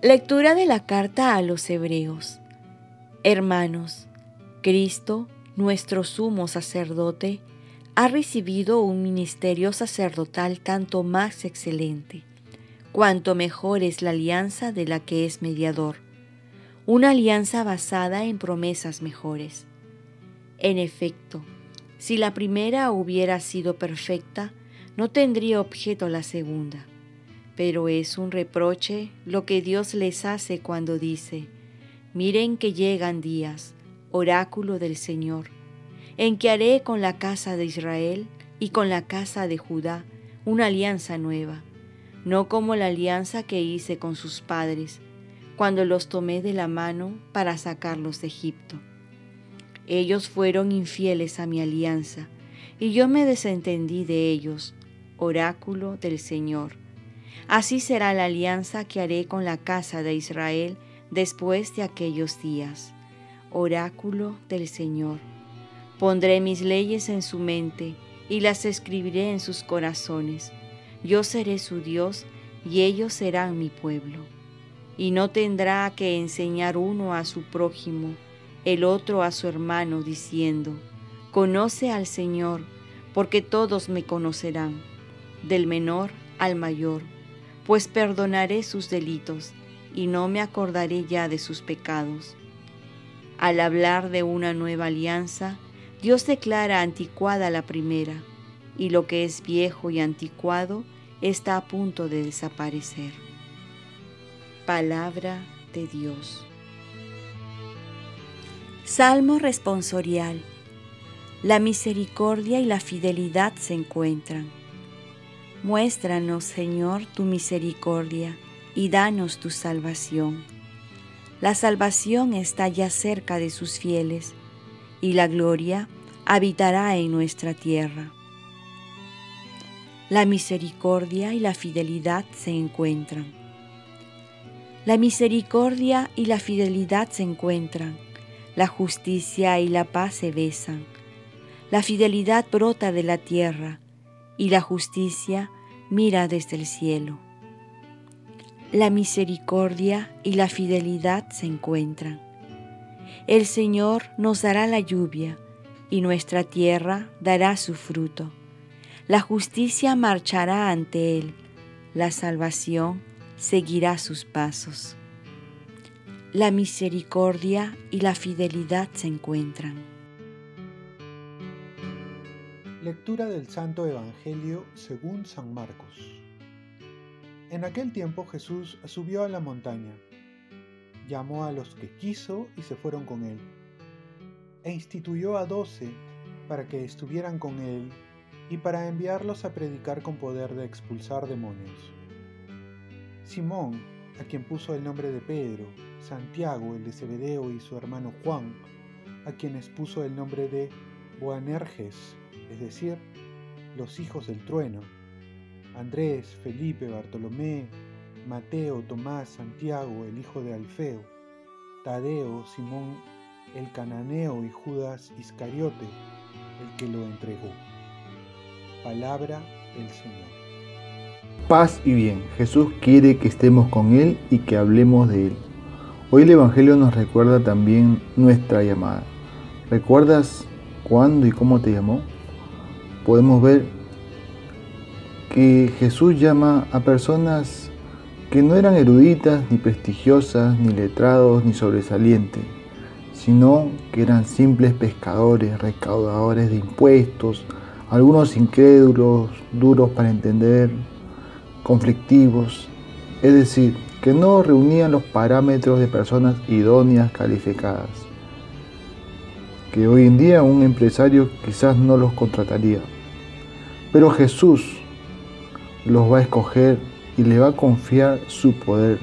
Lectura de la carta a los Hebreos. Hermanos, Cristo, nuestro sumo sacerdote, ha recibido un ministerio sacerdotal tanto más excelente, cuanto mejor es la alianza de la que es mediador, una alianza basada en promesas mejores. En efecto, si la primera hubiera sido perfecta, no tendría objeto la segunda pero es un reproche lo que Dios les hace cuando dice, miren que llegan días, oráculo del Señor, en que haré con la casa de Israel y con la casa de Judá una alianza nueva, no como la alianza que hice con sus padres, cuando los tomé de la mano para sacarlos de Egipto. Ellos fueron infieles a mi alianza, y yo me desentendí de ellos, oráculo del Señor Así será la alianza que haré con la casa de Israel después de aquellos días. Oráculo del Señor. Pondré mis leyes en su mente y las escribiré en sus corazones. Yo seré su Dios y ellos serán mi pueblo. Y no tendrá que enseñar uno a su prójimo, el otro a su hermano, diciendo, Conoce al Señor, porque todos me conocerán, del menor al mayor pues perdonaré sus delitos y no me acordaré ya de sus pecados. Al hablar de una nueva alianza, Dios declara anticuada la primera, y lo que es viejo y anticuado está a punto de desaparecer. Palabra de Dios. Salmo responsorial. La misericordia y la fidelidad se encuentran. Muéstranos, Señor, tu misericordia y danos tu salvación. La salvación está ya cerca de sus fieles y la gloria habitará en nuestra tierra. La misericordia y la fidelidad se encuentran. La misericordia y la fidelidad se encuentran. La justicia y la paz se besan. La fidelidad brota de la tierra y la justicia mira desde el cielo. La misericordia y la fidelidad se encuentran. El Señor nos dará la lluvia y nuestra tierra dará su fruto. La justicia marchará ante Él, la salvación seguirá sus pasos. La misericordia y la fidelidad se encuentran. Lectura del Santo Evangelio según San Marcos. En aquel tiempo Jesús subió a la montaña, llamó a los que quiso y se fueron con él, e instituyó a doce para que estuvieran con él y para enviarlos a predicar con poder de expulsar demonios. Simón, a quien puso el nombre de Pedro, Santiago, el de Zebedeo y su hermano Juan, a quienes puso el nombre de Boanerges, es decir, los hijos del trueno, Andrés, Felipe, Bartolomé, Mateo, Tomás, Santiago, el hijo de Alfeo, Tadeo, Simón, el cananeo y Judas Iscariote, el que lo entregó. Palabra del Señor. Paz y bien, Jesús quiere que estemos con Él y que hablemos de Él. Hoy el Evangelio nos recuerda también nuestra llamada. ¿Recuerdas cuándo y cómo te llamó? Podemos ver que Jesús llama a personas que no eran eruditas, ni prestigiosas, ni letrados, ni sobresalientes, sino que eran simples pescadores, recaudadores de impuestos, algunos incrédulos, duros para entender, conflictivos, es decir, que no reunían los parámetros de personas idóneas calificadas, que hoy en día un empresario quizás no los contrataría. Pero Jesús los va a escoger y le va a confiar su poder,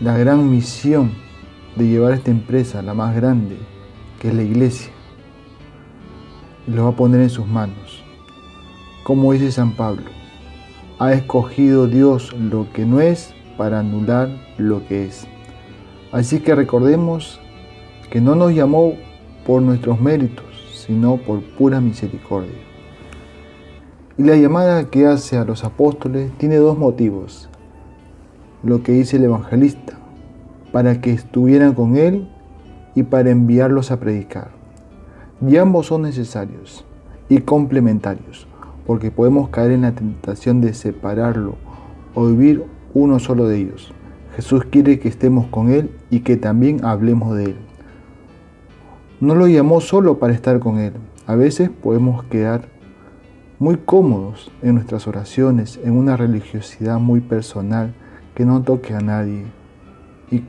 la gran misión de llevar esta empresa, la más grande, que es la iglesia. Y lo va a poner en sus manos. Como dice San Pablo, ha escogido Dios lo que no es para anular lo que es. Así que recordemos que no nos llamó por nuestros méritos, sino por pura misericordia. Y la llamada que hace a los apóstoles tiene dos motivos. lo que dice el evangelista, para que estuvieran con él y para enviarlos a predicar. Y ambos son necesarios y complementarios, porque podemos caer en la tentación de separarlo o vivir uno solo de ellos. Jesús quiere que estemos con Él y que también hablemos de Él. No lo llamó solo para estar con Él. A veces podemos quedar muy cómodos en nuestras oraciones, en una religiosidad muy personal que no toque a nadie y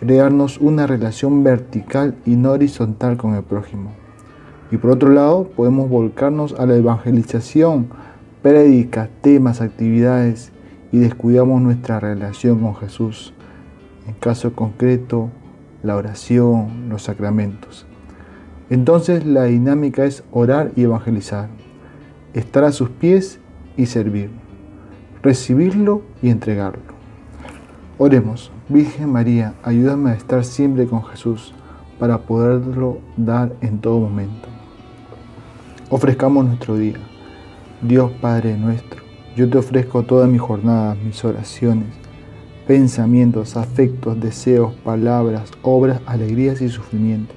crearnos una relación vertical y no horizontal con el prójimo. Y por otro lado, podemos volcarnos a la evangelización, prédicas, temas, actividades y descuidamos nuestra relación con Jesús. En caso concreto, la oración, los sacramentos. Entonces la dinámica es orar y evangelizar, estar a sus pies y servir, recibirlo y entregarlo. Oremos, Virgen María, ayúdame a estar siempre con Jesús para poderlo dar en todo momento. Ofrezcamos nuestro día. Dios Padre nuestro, yo te ofrezco toda mi jornada, mis oraciones, pensamientos, afectos, deseos, palabras, obras, alegrías y sufrimientos,